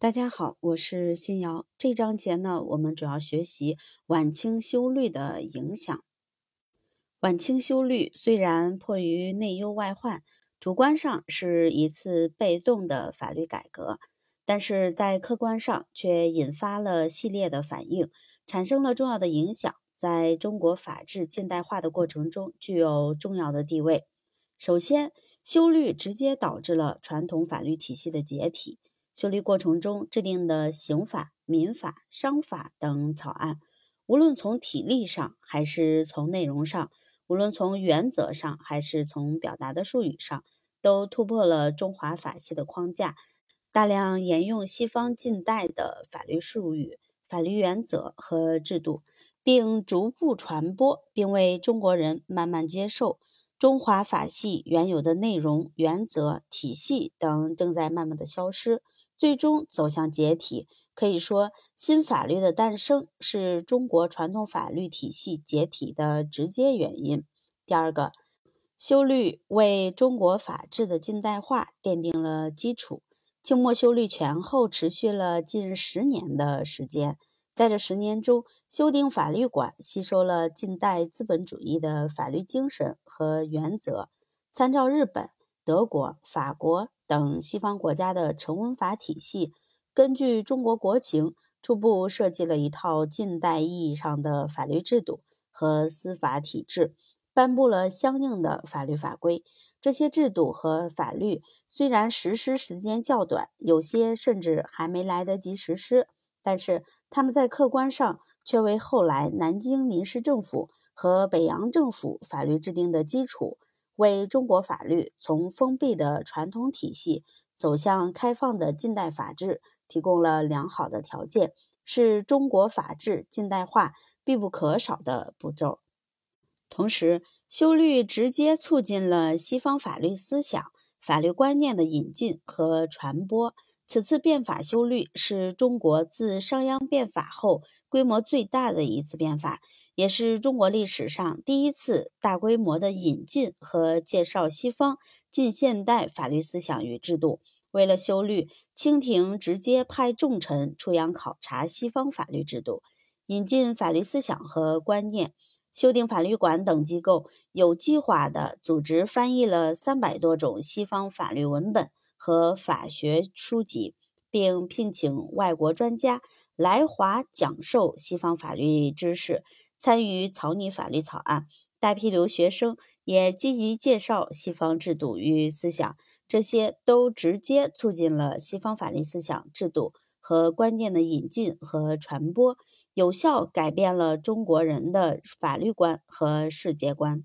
大家好，我是新瑶。这章节呢，我们主要学习晚清修律的影响。晚清修律虽然迫于内忧外患，主观上是一次被动的法律改革，但是在客观上却引发了系列的反应，产生了重要的影响，在中国法治近代化的过程中具有重要的地位。首先，修律直接导致了传统法律体系的解体。修律过程中制定的刑法、民法、商法等草案，无论从体力上还是从内容上，无论从原则上还是从表达的术语上，都突破了中华法系的框架，大量沿用西方近代的法律术语、法律原则和制度，并逐步传播，并为中国人慢慢接受。中华法系原有的内容、原则、体系等正在慢慢的消失。最终走向解体，可以说新法律的诞生是中国传统法律体系解体的直接原因。第二个，修律为中国法治的近代化奠定了基础。清末修律前后持续了近十年的时间，在这十年中，修订法律馆吸收了近代资本主义的法律精神和原则，参照日本、德国、法国。等西方国家的成文法体系，根据中国国情，初步设计了一套近代意义上的法律制度和司法体制，颁布了相应的法律法规。这些制度和法律虽然实施时间较短，有些甚至还没来得及实施，但是他们在客观上却为后来南京临时政府和北洋政府法律制定的基础。为中国法律从封闭的传统体系走向开放的近代法治提供了良好的条件，是中国法治近代化必不可少的步骤。同时，修律直接促进了西方法律思想、法律观念的引进和传播。此次变法修律是中国自商鞅变法后规模最大的一次变法，也是中国历史上第一次大规模的引进和介绍西方近现代法律思想与制度。为了修律，清廷直接派重臣出洋考察西方法律制度，引进法律思想和观念。修订法律馆等机构有计划地组织翻译了三百多种西方法律文本。和法学书籍，并聘请外国专家来华讲授西方法律知识，参与草拟法律草案。大批留学生也积极介绍西方制度与思想，这些都直接促进了西方法律思想、制度和观念的引进和传播，有效改变了中国人的法律观和世界观。